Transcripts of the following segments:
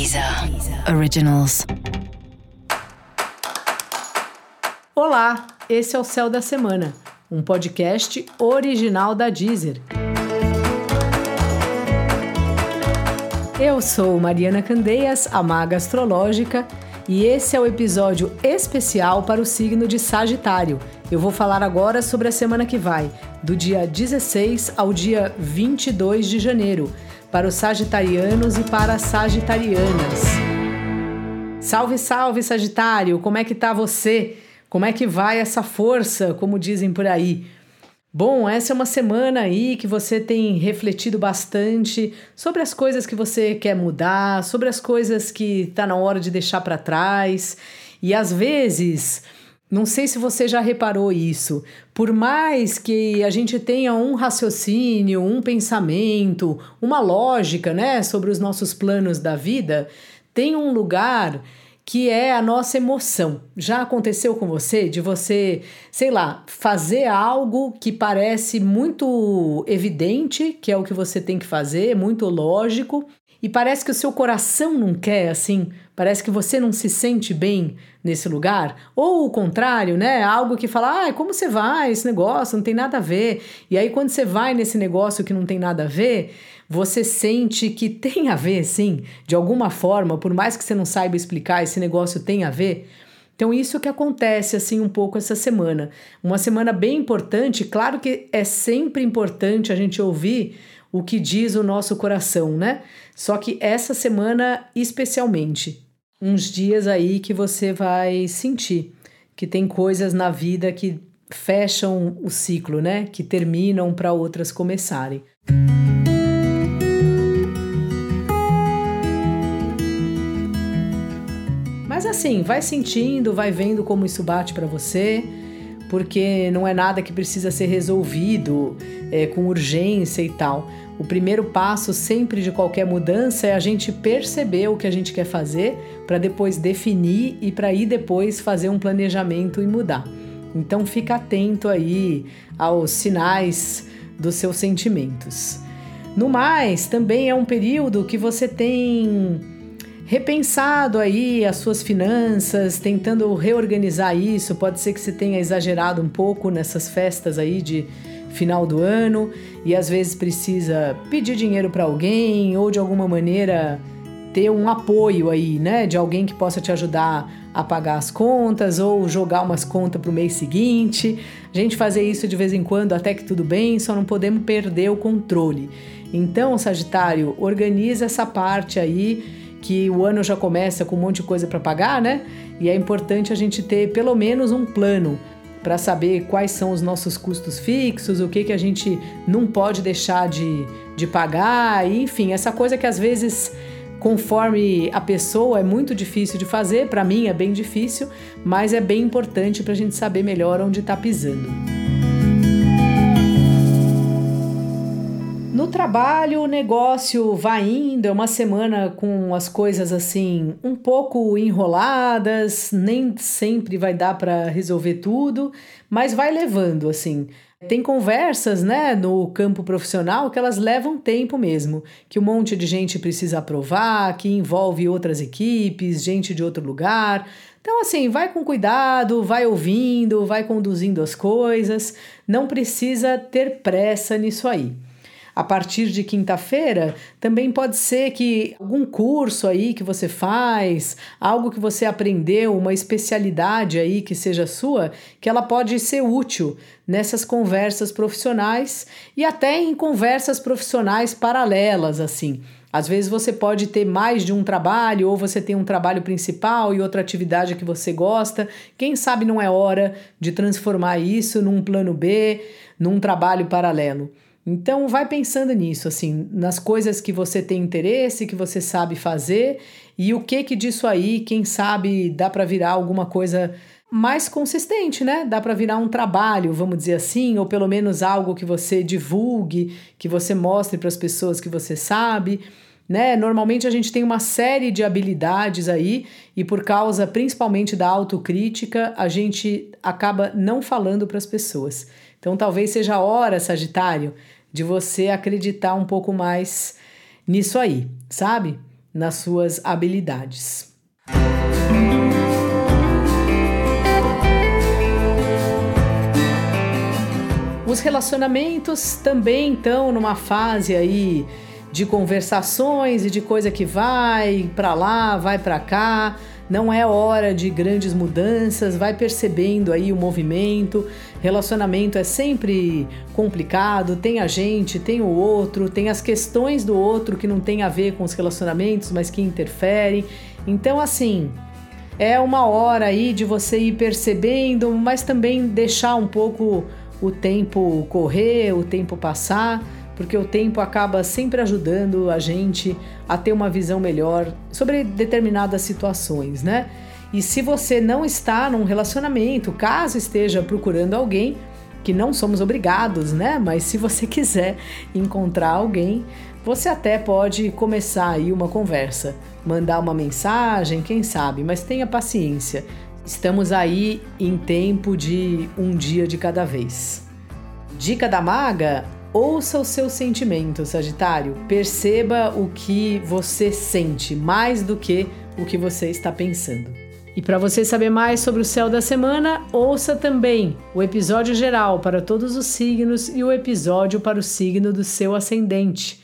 Deezer Originals. Olá, esse é o Céu da Semana, um podcast original da Deezer. Eu sou Mariana Candeias, a maga astrológica, e esse é o episódio especial para o signo de Sagitário. Eu vou falar agora sobre a semana que vai, do dia 16 ao dia 22 de janeiro para os sagitarianos e para as sagitarianas. Salve, salve, Sagitário! Como é que tá você? Como é que vai essa força, como dizem por aí? Bom, essa é uma semana aí que você tem refletido bastante sobre as coisas que você quer mudar, sobre as coisas que tá na hora de deixar para trás. E às vezes, não sei se você já reparou isso. Por mais que a gente tenha um raciocínio, um pensamento, uma lógica, né, sobre os nossos planos da vida, tem um lugar que é a nossa emoção. Já aconteceu com você de você, sei lá, fazer algo que parece muito evidente, que é o que você tem que fazer, muito lógico, e parece que o seu coração não quer assim, parece que você não se sente bem nesse lugar, ou o contrário, né? Algo que fala, ah, como você vai? Esse negócio não tem nada a ver. E aí, quando você vai nesse negócio que não tem nada a ver, você sente que tem a ver, sim, de alguma forma, por mais que você não saiba explicar, esse negócio tem a ver. Então, isso que acontece assim um pouco essa semana. Uma semana bem importante, claro que é sempre importante a gente ouvir o que diz o nosso coração, né? Só que essa semana, especialmente, uns dias aí que você vai sentir que tem coisas na vida que fecham o ciclo, né? Que terminam para outras começarem. Mas assim, vai sentindo, vai vendo como isso bate para você porque não é nada que precisa ser resolvido é, com urgência e tal. O primeiro passo sempre de qualquer mudança é a gente perceber o que a gente quer fazer para depois definir e para ir depois fazer um planejamento e mudar. Então fica atento aí aos sinais dos seus sentimentos. No mais, também é um período que você tem repensado aí as suas finanças, tentando reorganizar isso. Pode ser que você tenha exagerado um pouco nessas festas aí de final do ano e às vezes precisa pedir dinheiro para alguém ou de alguma maneira ter um apoio aí, né, de alguém que possa te ajudar a pagar as contas ou jogar umas contas para o mês seguinte. A gente fazer isso de vez em quando até que tudo bem, só não podemos perder o controle. Então, Sagitário, organiza essa parte aí que o ano já começa com um monte de coisa para pagar, né? E é importante a gente ter pelo menos um plano para saber quais são os nossos custos fixos, o que, que a gente não pode deixar de, de pagar, e, enfim, essa coisa que às vezes, conforme a pessoa, é muito difícil de fazer, para mim é bem difícil, mas é bem importante para a gente saber melhor onde está pisando. No trabalho, o negócio vai indo, é uma semana com as coisas assim um pouco enroladas, nem sempre vai dar para resolver tudo, mas vai levando assim. Tem conversas, né, no campo profissional que elas levam tempo mesmo, que um monte de gente precisa aprovar, que envolve outras equipes, gente de outro lugar. Então, assim, vai com cuidado, vai ouvindo, vai conduzindo as coisas, não precisa ter pressa nisso aí a partir de quinta-feira, também pode ser que algum curso aí que você faz, algo que você aprendeu, uma especialidade aí que seja sua, que ela pode ser útil nessas conversas profissionais e até em conversas profissionais paralelas, assim. Às vezes você pode ter mais de um trabalho, ou você tem um trabalho principal e outra atividade que você gosta. Quem sabe não é hora de transformar isso num plano B, num trabalho paralelo. Então vai pensando nisso, assim, nas coisas que você tem interesse, que você sabe fazer e o que que disso aí, quem sabe, dá para virar alguma coisa mais consistente, né? Dá para virar um trabalho, vamos dizer assim, ou pelo menos algo que você divulgue, que você mostre para as pessoas que você sabe. Né? Normalmente a gente tem uma série de habilidades aí e por causa principalmente da autocrítica, a gente acaba não falando para as pessoas. Então talvez seja a hora, Sagitário, de você acreditar um pouco mais nisso aí, sabe? nas suas habilidades. Os relacionamentos também estão numa fase aí de conversações e de coisa que vai para lá, vai para cá. Não é hora de grandes mudanças, vai percebendo aí o movimento. Relacionamento é sempre complicado, tem a gente, tem o outro, tem as questões do outro que não tem a ver com os relacionamentos, mas que interferem. Então, assim, é uma hora aí de você ir percebendo, mas também deixar um pouco o tempo correr, o tempo passar, porque o tempo acaba sempre ajudando a gente a ter uma visão melhor sobre determinadas situações, né? E se você não está num relacionamento, caso esteja procurando alguém, que não somos obrigados, né? Mas se você quiser encontrar alguém, você até pode começar aí uma conversa, mandar uma mensagem, quem sabe, mas tenha paciência. Estamos aí em tempo de um dia de cada vez. Dica da maga: ouça os seus sentimentos, Sagitário. Perceba o que você sente mais do que o que você está pensando. E para você saber mais sobre o céu da semana, ouça também o episódio geral para todos os signos e o episódio para o signo do seu ascendente.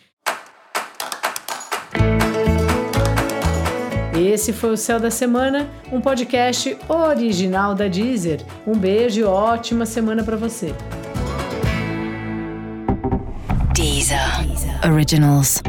Esse foi o Céu da Semana, um podcast original da Deezer. Um beijo e ótima semana para você. Originals.